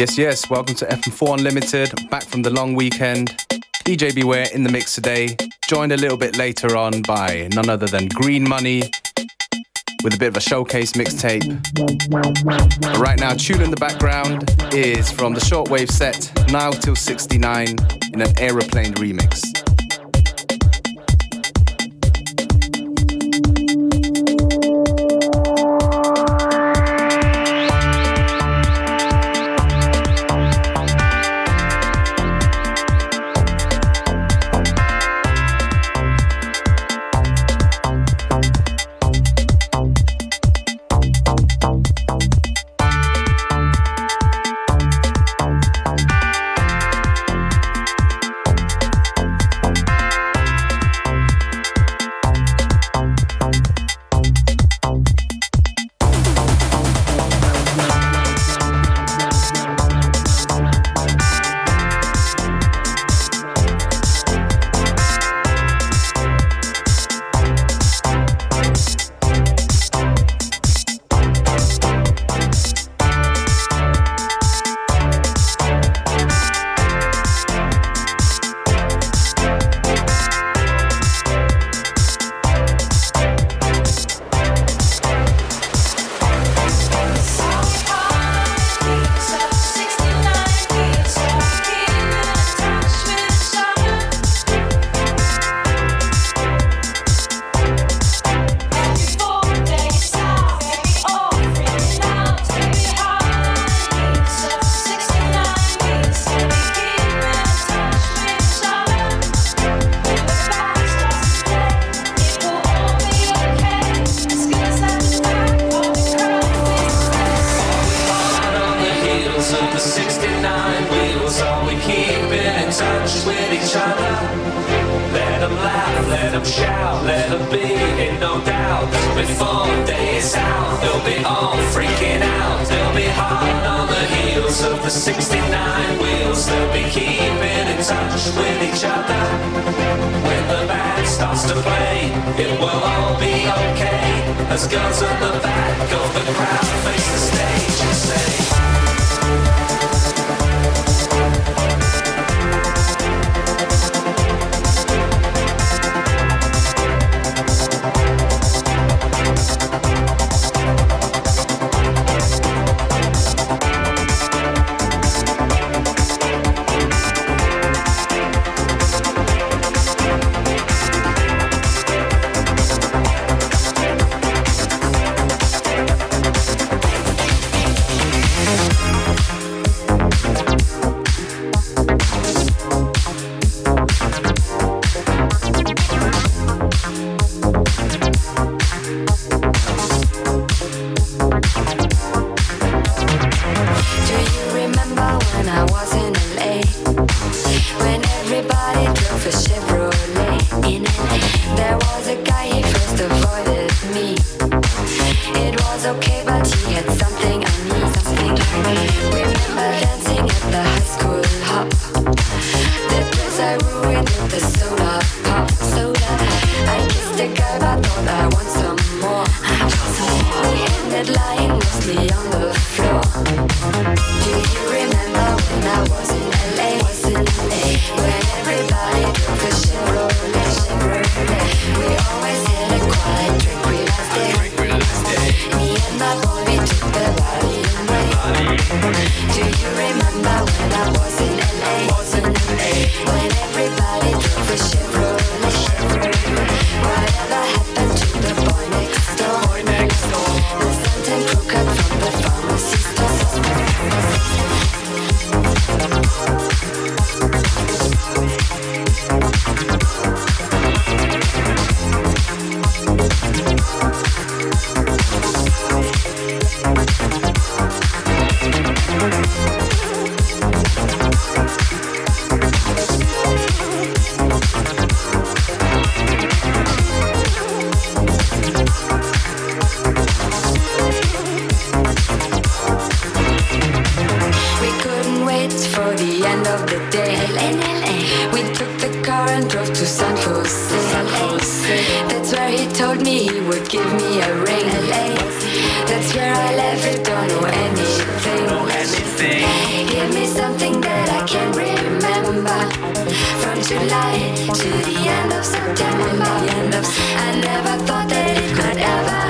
Yes, yes, welcome to FM4 Unlimited, back from the long weekend. DJ Beware in the mix today, joined a little bit later on by none other than Green Money with a bit of a showcase mixtape. Right now, tune in the background is from the shortwave set, now till 69, in an aeroplane remix. July to the end of September. I never thought that it could ever.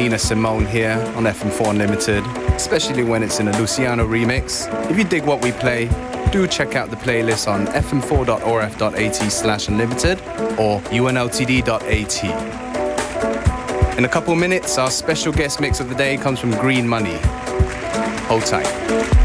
Nina Simone here on FM4 Unlimited, especially when it's in a Luciano remix. If you dig what we play, do check out the playlist on fm4.orf.at slash unlimited or unltd.at. In a couple minutes, our special guest mix of the day comes from Green Money. Hold tight.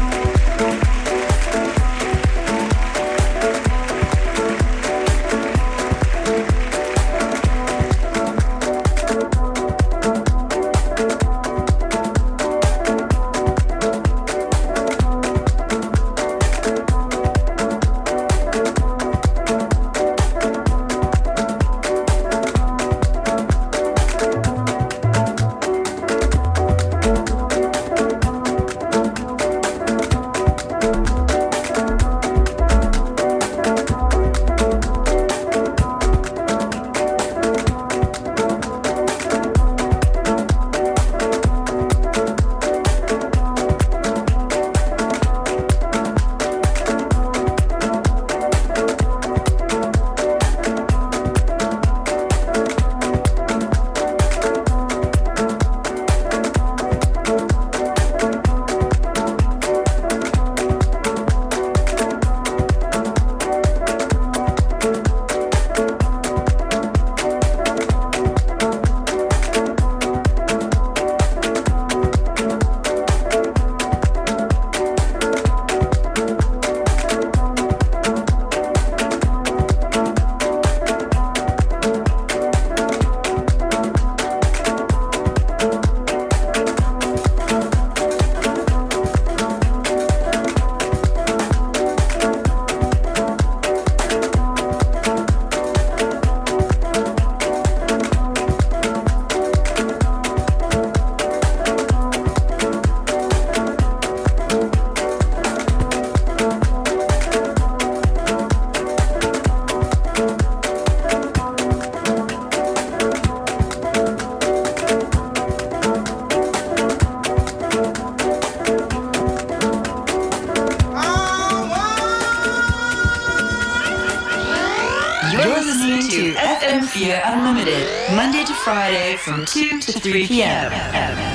From 2 to 3 p.m.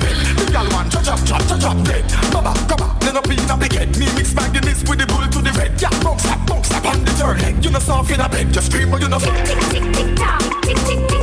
drop it. The gal one chop drop, drop, chop chop dead. Baba come on, then up in a big head. Me mix bag the mix with the bull to the red. Yeah, bounce up, bounce up on the turn leg. You know soft in a bed, just scream but you know. Tick tick tick tick tick tick tick tick.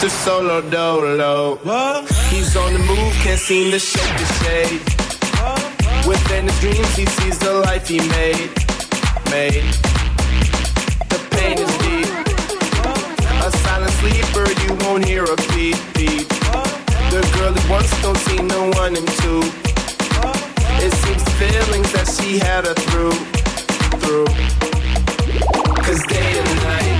Mr. Solo Dolo. He's on the move, can't seem to shake the shade. Within his dreams, he sees the life he made. Made. The pain is deep. A silent sleeper, you won't hear a beat, beat. The girl that once don't see no one in two. It seems the feelings that she had her through, through. Cause day and night,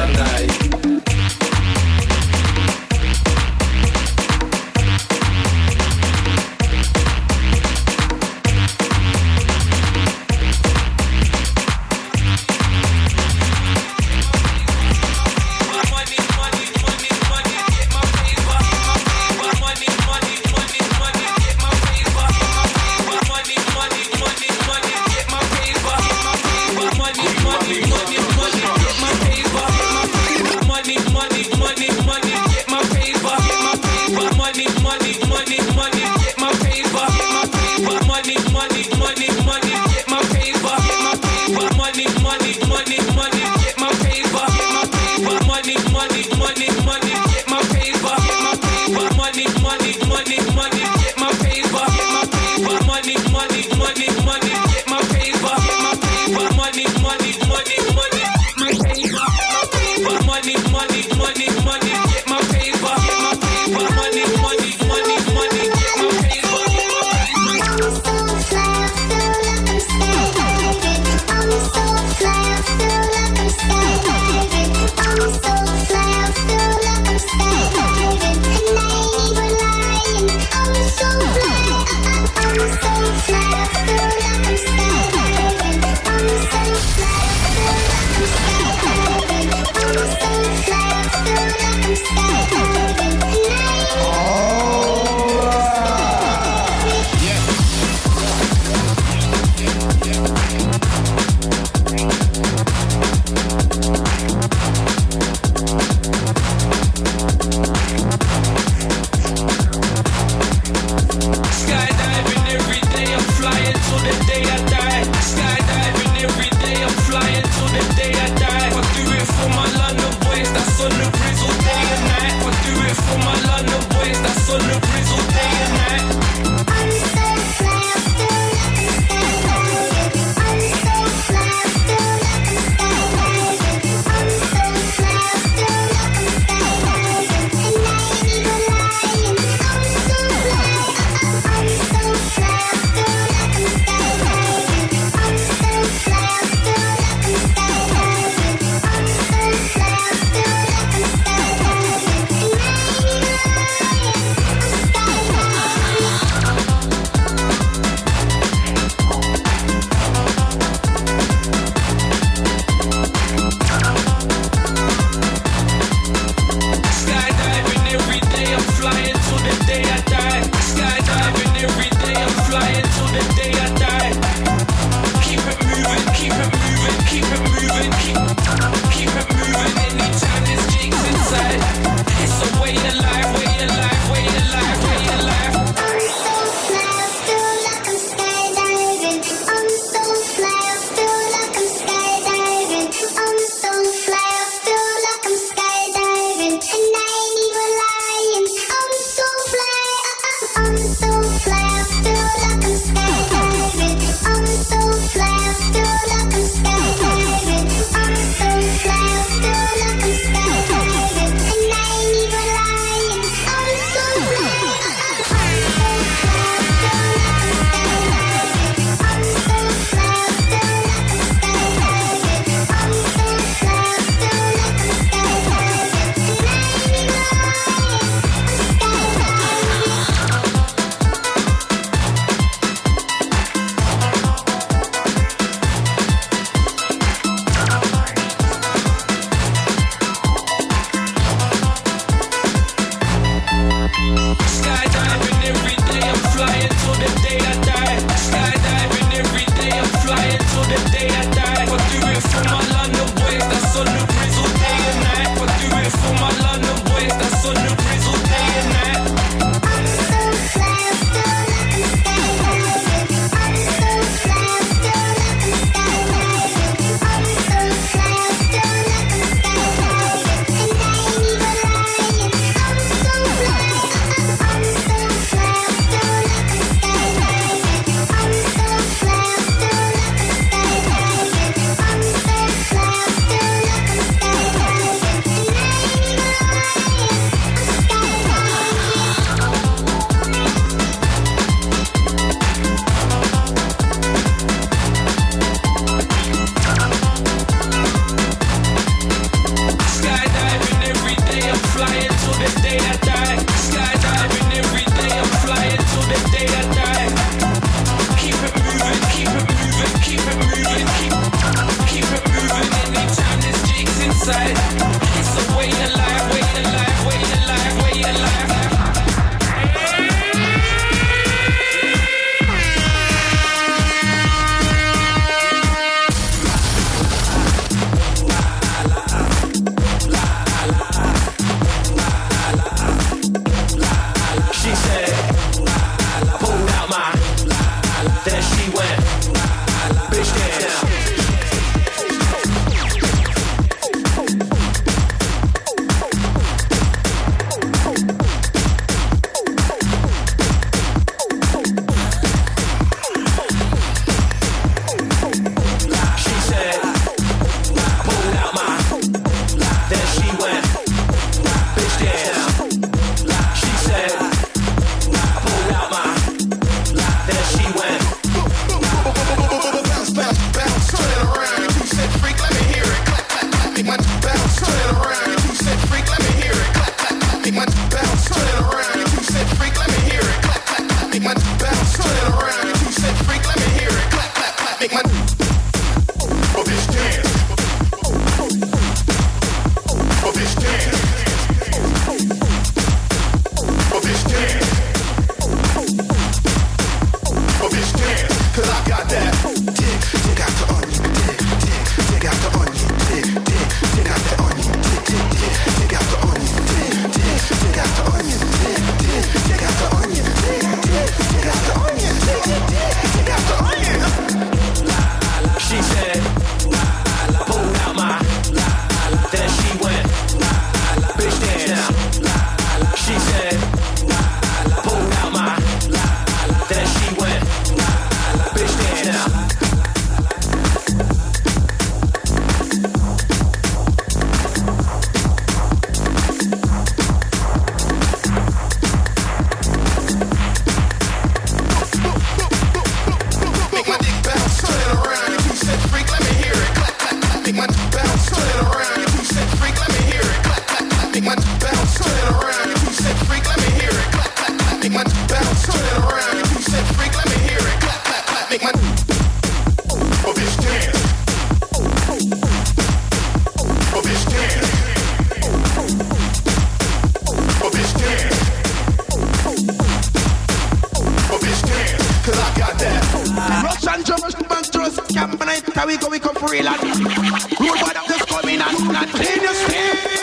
Russian Jewish man just camping it, we go, we come for real and. Rude, boy, I'm just coming and not clean your skin.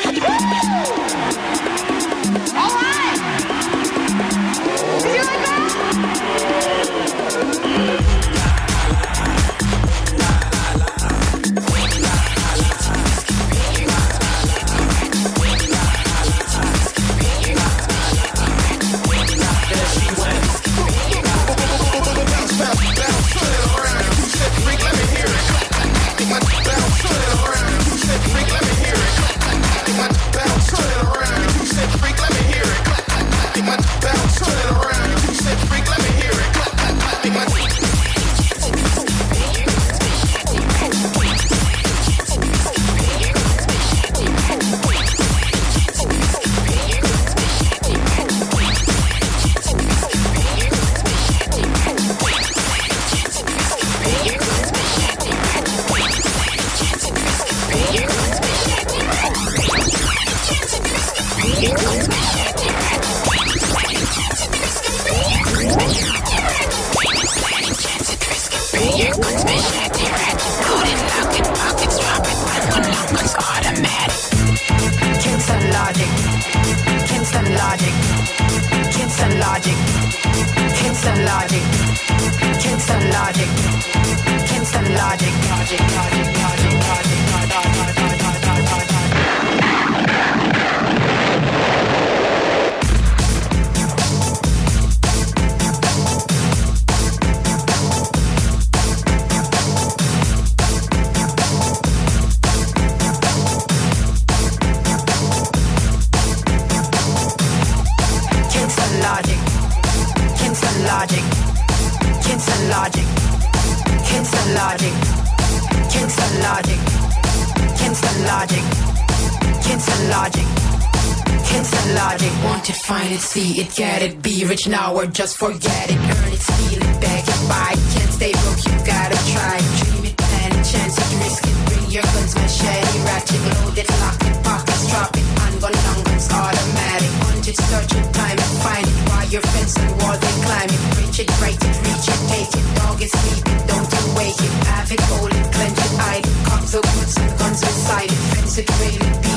See it, get it, be rich now or just forget it. Earn it, steal it, beg it, buy. it. Can't stay broke, you gotta try. Dream it, plan it, chance it, risk it. Bring your guns, machete, ratchet, load it, lock it, pockets, drop it. Handgun, long guns, automatic. Punch it, search it, time it, find it. While your fence and wall, they climb it. Reach it, break it, reach it, take it. Dog is sleeping, don't you wake it. Have it, hold it, clench it, hide it. Cops will put some guns inside it. Fence it, rail it,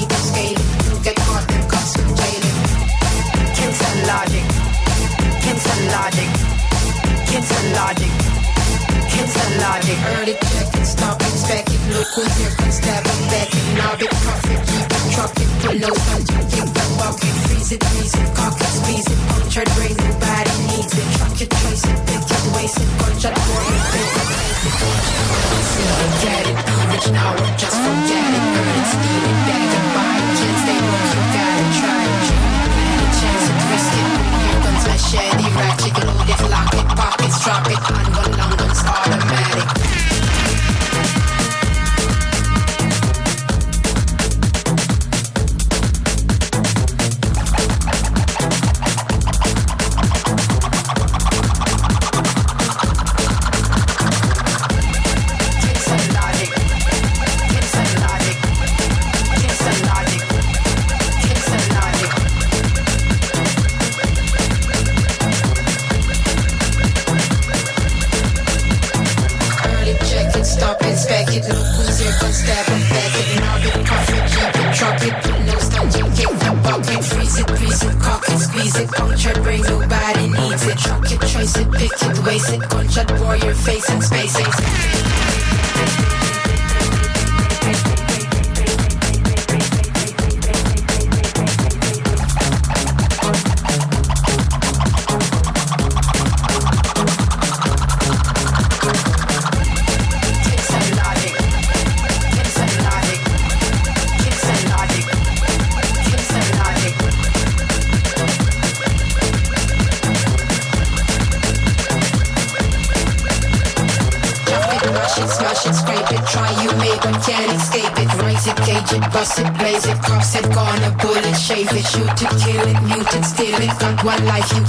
logic. Kids and logic. Kids and logic. Early check it, stop it, spec it. Look who's here, come stab it, back it. Knob it, cuff it, keep it, truck it. Put no you kick the bucket. Freeze it, freeze it, cock it, squeeze it. Punctured brain, nobody needs it. Truck it, trace it, pick it, waste it. Gunshot for it, pick it, place it. Get it, be rich now just forget it. Earn it, steal it, bag it, machete, ratchet, load it, lock it, drop it. Handgun, long guns, automatic.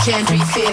One life,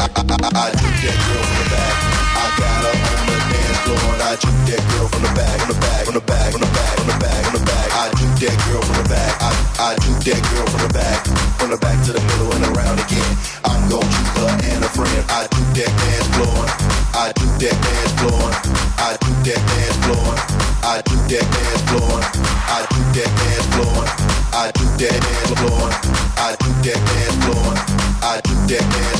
I, I, I shoot that girl from the back. I got her on the dance floor and I shoot that girl from the back, from the back, from the back, from the back, from the back. I shoot that girl from the back. I, I shoot that girl from the back, from the back to the middle and around again. I'm gon' shoot her and a friend. I do that dance floor. I do that dance floor. I do that dance floor. I do that dance floor. I do that dance floor. I do that dance floor. I do that dance floor. That dance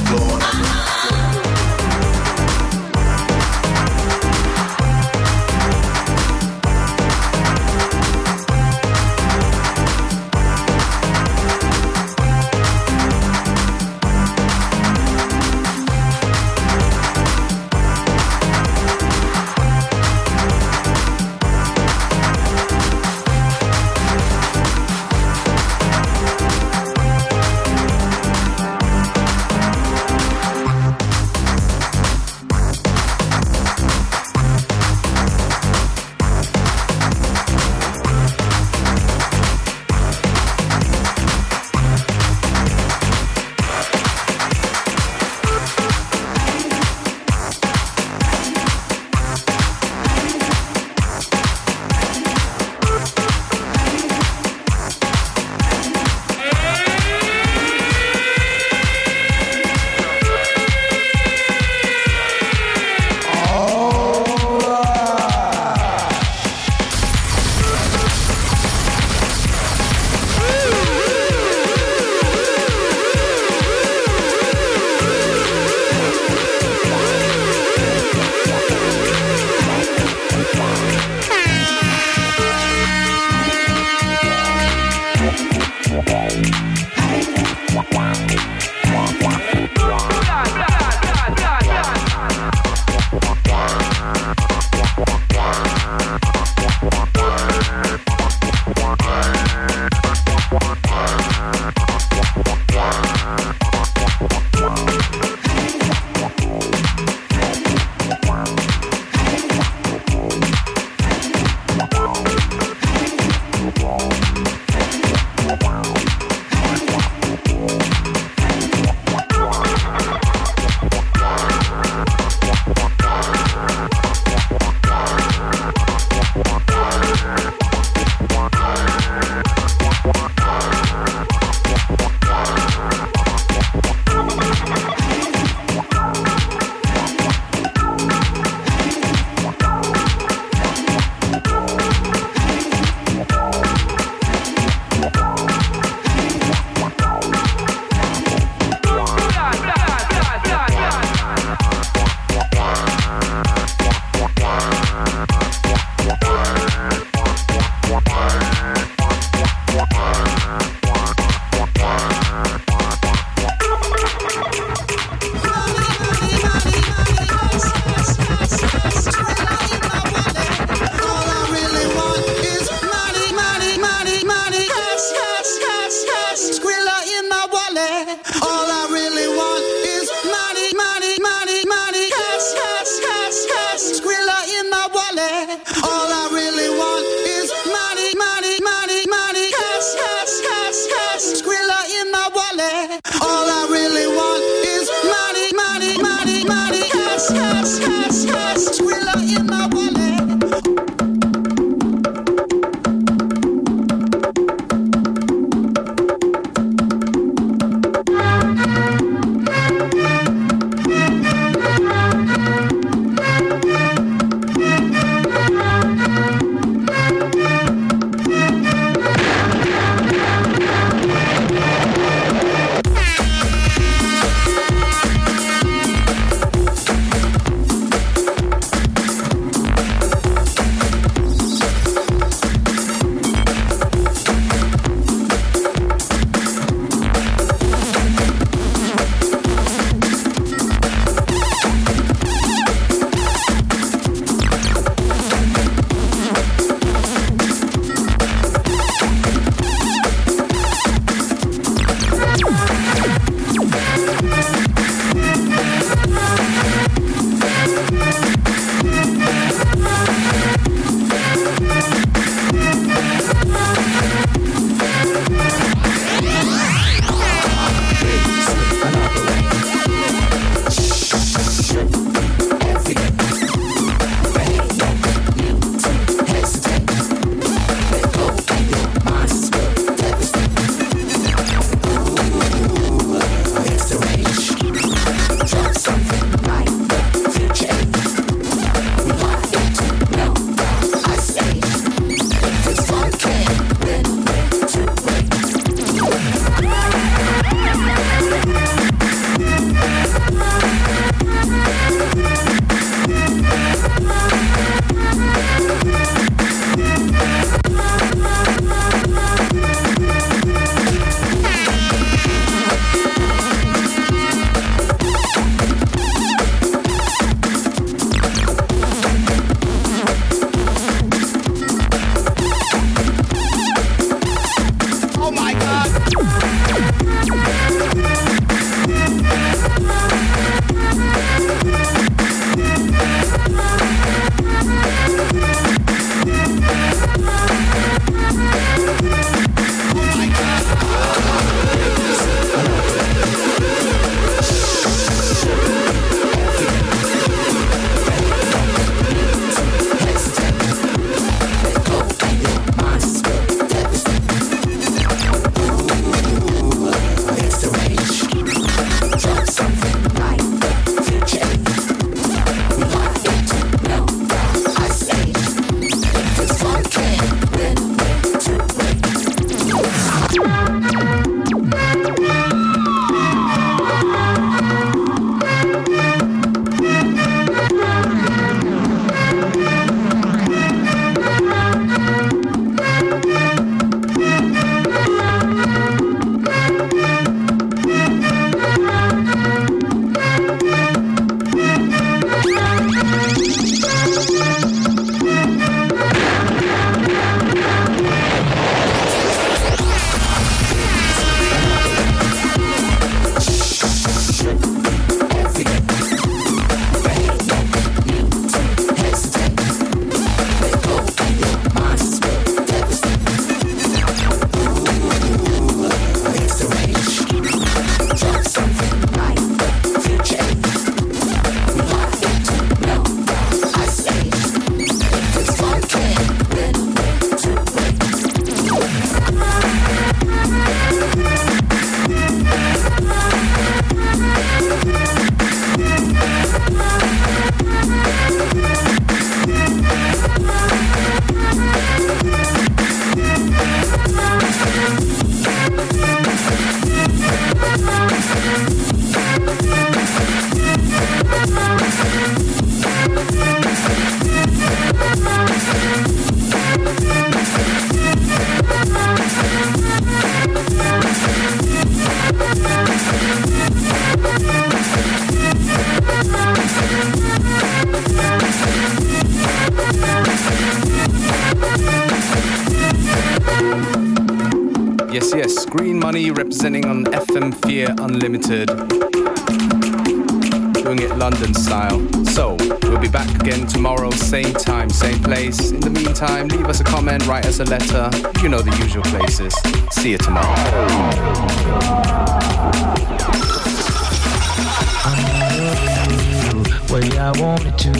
All I really Unlimited. Doing it London style. So, we'll be back again tomorrow, same time, same place. In the meantime, leave us a comment, write us a letter. You know the usual places. See you tomorrow. Way I wanted to,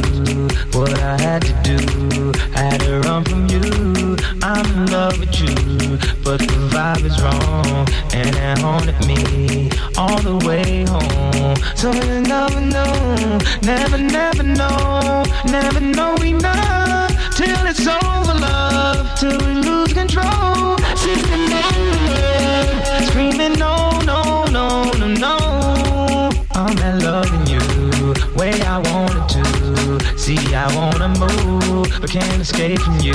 what I had to do, had to run from you. I'm in love with you, but the vibe is wrong, and it haunted me all the way home. So you never know, never, never know, never know enough till it's over, love, till we lose control. Screaming See, I wanna move, but can't escape from you.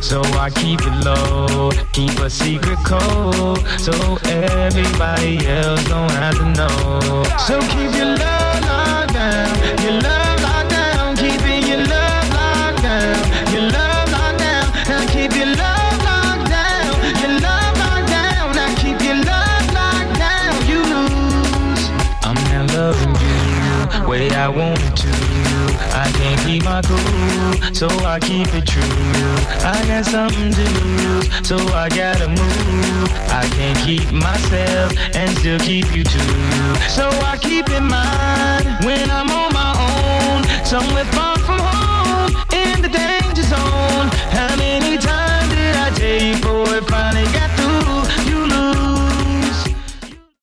So I keep it low, keep a secret code, so everybody else don't have to know. So keep your love locked down, your love locked down, your love locked down, your love locked down. Now keep your love locked down, your love locked down. Now keep your love locked down. You lose. I'm loving you way I to. I can't keep my cool, so I keep it true. I got something to lose, so I gotta move. I can't keep myself and still keep you too. So I keep in mind when I'm on my own, somewhere far from home, in the danger zone.